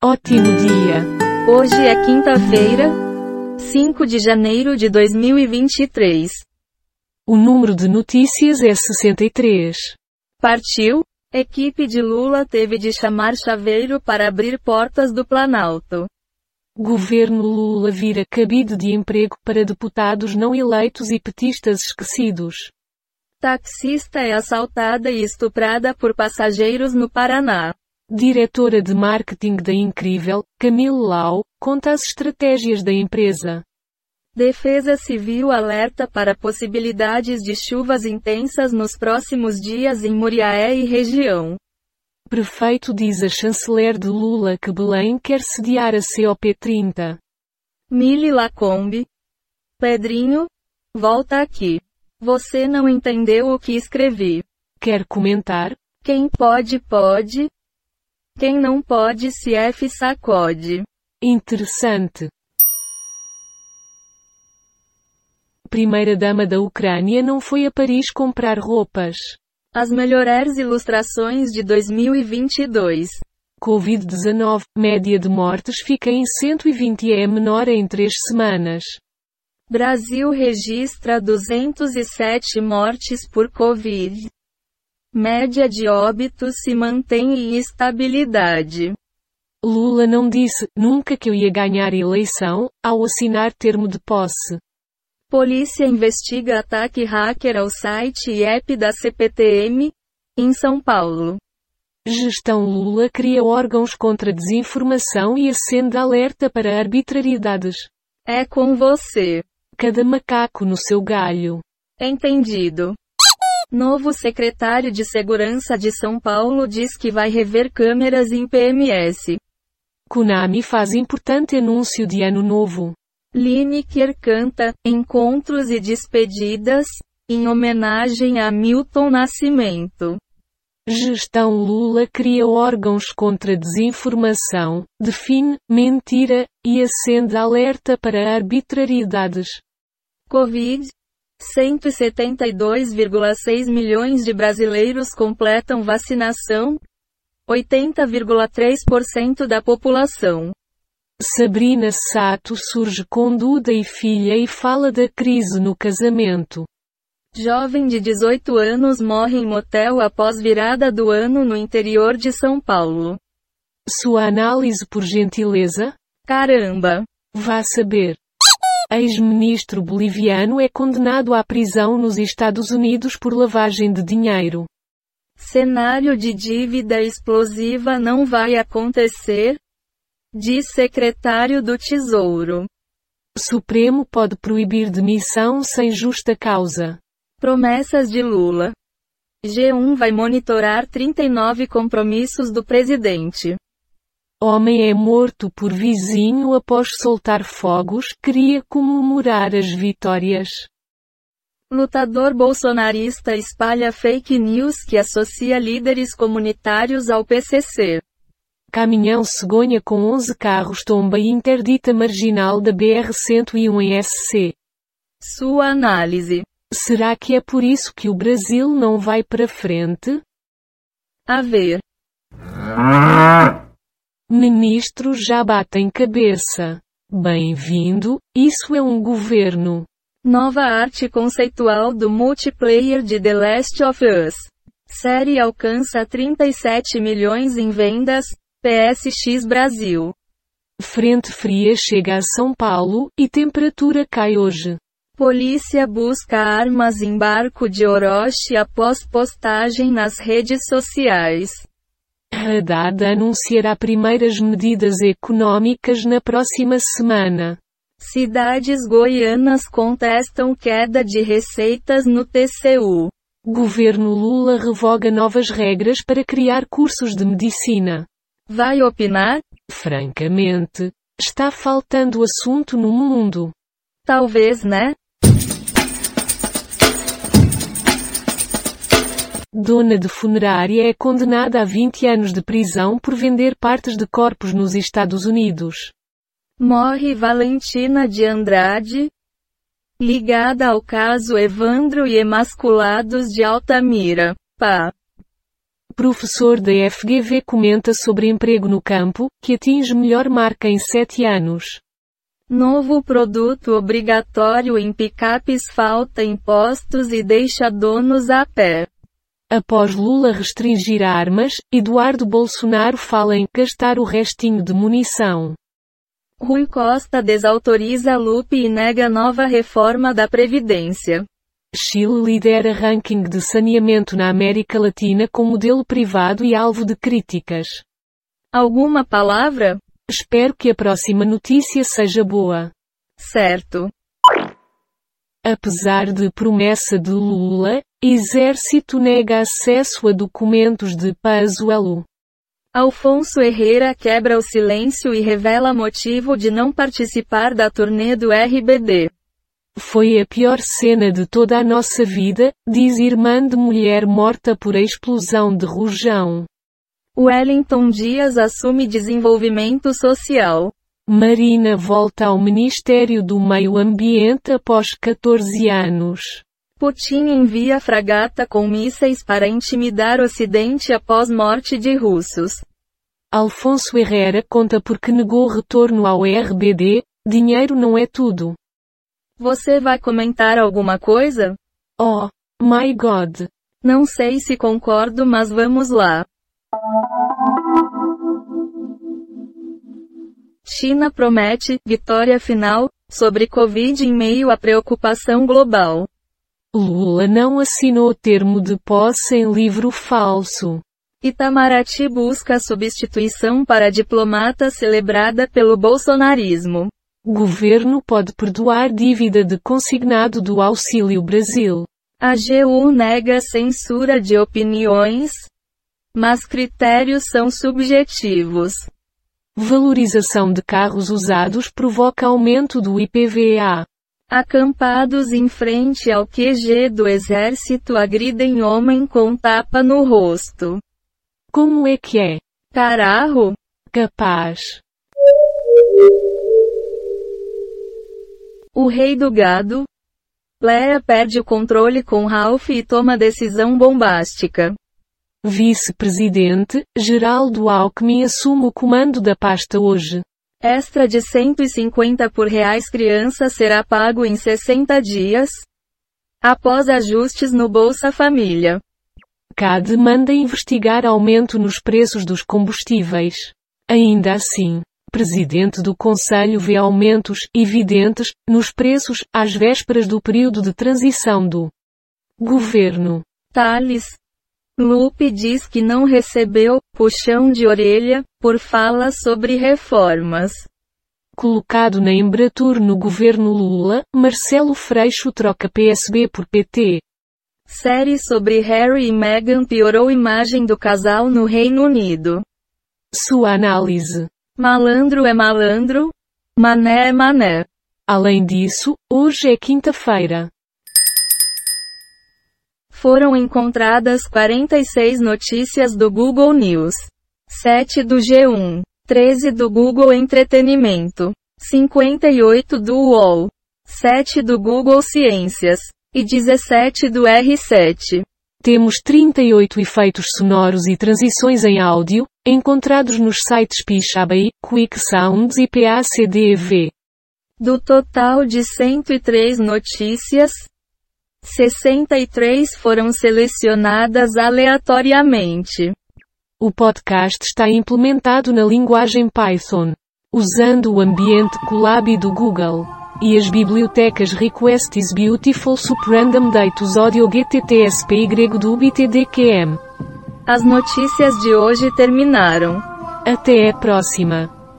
Ótimo dia! Hoje é quinta-feira, 5 de janeiro de 2023. O número de notícias é 63. Partiu? Equipe de Lula teve de chamar chaveiro para abrir portas do Planalto. Governo Lula vira cabide de emprego para deputados não eleitos e petistas esquecidos. Taxista é assaltada e estuprada por passageiros no Paraná. Diretora de marketing da Incrível, Camille Lau, conta as estratégias da empresa. Defesa Civil alerta para possibilidades de chuvas intensas nos próximos dias em Muriaé e região. Prefeito diz a chanceler de Lula que Belém quer sediar a COP30. Mili Lacombe. Pedrinho, volta aqui. Você não entendeu o que escrevi. Quer comentar? Quem pode, pode. Quem não pode, se F sacode. Interessante. Primeira-dama da Ucrânia não foi a Paris comprar roupas. As melhores ilustrações de 2022. Covid-19, média de mortes fica em 120 e é menor em três semanas. Brasil registra 207 mortes por Covid. Média de óbitos se mantém em estabilidade. Lula não disse nunca que eu ia ganhar eleição, ao assinar termo de posse. Polícia investiga ataque hacker ao site e app da CPTM, em São Paulo. Gestão Lula cria órgãos contra desinformação e acende alerta para arbitrariedades. É com você. Cada macaco no seu galho. Entendido. Novo secretário de Segurança de São Paulo diz que vai rever câmeras em PMS. Konami faz importante anúncio de ano novo. Lineker canta Encontros e Despedidas, em homenagem a Milton Nascimento. Gestão Lula cria órgãos contra desinformação, define mentira e acende alerta para arbitrariedades. Covid. 172,6 milhões de brasileiros completam vacinação. 80,3% da população. Sabrina Sato surge com Duda e filha e fala da crise no casamento. Jovem de 18 anos morre em motel após virada do ano no interior de São Paulo. Sua análise por gentileza? Caramba! Vá saber. Ex-ministro boliviano é condenado à prisão nos Estados Unidos por lavagem de dinheiro. Cenário de dívida explosiva não vai acontecer, Diz secretário do Tesouro. Supremo pode proibir demissão sem justa causa. Promessas de Lula. G1 vai monitorar 39 compromissos do presidente. Homem é morto por vizinho após soltar fogos, queria comemorar as vitórias. Lutador bolsonarista espalha fake news que associa líderes comunitários ao PCC. Caminhão cegonha com 11 carros tomba interdita marginal da BR-101 em SC. Sua análise. Será que é por isso que o Brasil não vai para frente? A ver. Ministros já batem cabeça. Bem-vindo, isso é um governo. Nova arte conceitual do multiplayer de The Last of Us. Série alcança 37 milhões em vendas, PSX Brasil. Frente fria chega a São Paulo, e temperatura cai hoje. Polícia busca armas em barco de Orochi após postagem nas redes sociais. Haddad anunciará primeiras medidas econômicas na próxima semana. Cidades goianas contestam queda de receitas no TCU. Governo Lula revoga novas regras para criar cursos de medicina. Vai opinar? Francamente, está faltando assunto no mundo. Talvez, né? Dona de funerária é condenada a 20 anos de prisão por vender partes de corpos nos Estados Unidos. Morre Valentina de Andrade, ligada ao caso Evandro e Emasculados de Altamira. Pá. Professor da FGV comenta sobre emprego no campo, que atinge melhor marca em 7 anos. Novo produto obrigatório em picapes falta impostos e deixa donos a pé. Após Lula restringir armas, Eduardo Bolsonaro fala em gastar o restinho de munição. Rui Costa desautoriza Lupe e nega nova reforma da Previdência. Chile lidera ranking de saneamento na América Latina com modelo privado e alvo de críticas. Alguma palavra? Espero que a próxima notícia seja boa. Certo. Apesar de promessa de Lula, Exército nega acesso a documentos de Pazuello. Alfonso Herrera quebra o silêncio e revela motivo de não participar da turnê do RBD. Foi a pior cena de toda a nossa vida, diz irmã de mulher morta por explosão de rojão. Wellington Dias assume desenvolvimento social. Marina volta ao Ministério do Meio Ambiente após 14 anos. Putin envia fragata com mísseis para intimidar Ocidente após morte de russos. Alfonso Herrera conta porque negou retorno ao RBD, dinheiro não é tudo. Você vai comentar alguma coisa? Oh, my god. Não sei se concordo, mas vamos lá. China promete vitória final sobre Covid em meio à preocupação global. Lula não assinou termo de posse em livro falso. Itamaraty busca substituição para diplomata celebrada pelo bolsonarismo. Governo pode perdoar dívida de consignado do Auxílio Brasil. A AGU nega censura de opiniões, mas critérios são subjetivos. Valorização de carros usados provoca aumento do IPVA. Acampados em frente ao QG do exército agridem homem com tapa no rosto. Como é que é? Carajo? Capaz. O rei do gado. Lea perde o controle com Ralph e toma decisão bombástica. Vice-presidente, Geraldo Alckmin assume o comando da pasta hoje. Extra de 150 por reais criança será pago em 60 dias. Após ajustes no Bolsa Família. CAD manda investigar aumento nos preços dos combustíveis. Ainda assim, presidente do Conselho vê aumentos evidentes nos preços às vésperas do período de transição do governo. Tales. Lupe diz que não recebeu puxão de orelha por fala sobre reformas. Colocado na Embratur no governo Lula, Marcelo Freixo troca PSB por PT. Série sobre Harry e Meghan piorou imagem do casal no Reino Unido. Sua análise. Malandro é malandro, mané é mané. Além disso, hoje é quinta-feira. Foram encontradas 46 notícias do Google News, 7 do G1, 13 do Google Entretenimento, 58 do UOL, 7 do Google Ciências e 17 do R7. Temos 38 efeitos sonoros e transições em áudio, encontrados nos sites Pixabay, Quick Sounds e PACDV. Do total de 103 notícias, 63 foram selecionadas aleatoriamente. O podcast está implementado na linguagem Python, usando o ambiente Colab do Google e as bibliotecas Request is Beautiful Suprandom Datus Audio GTTSPY do BTDQM. As notícias de hoje terminaram. Até a próxima.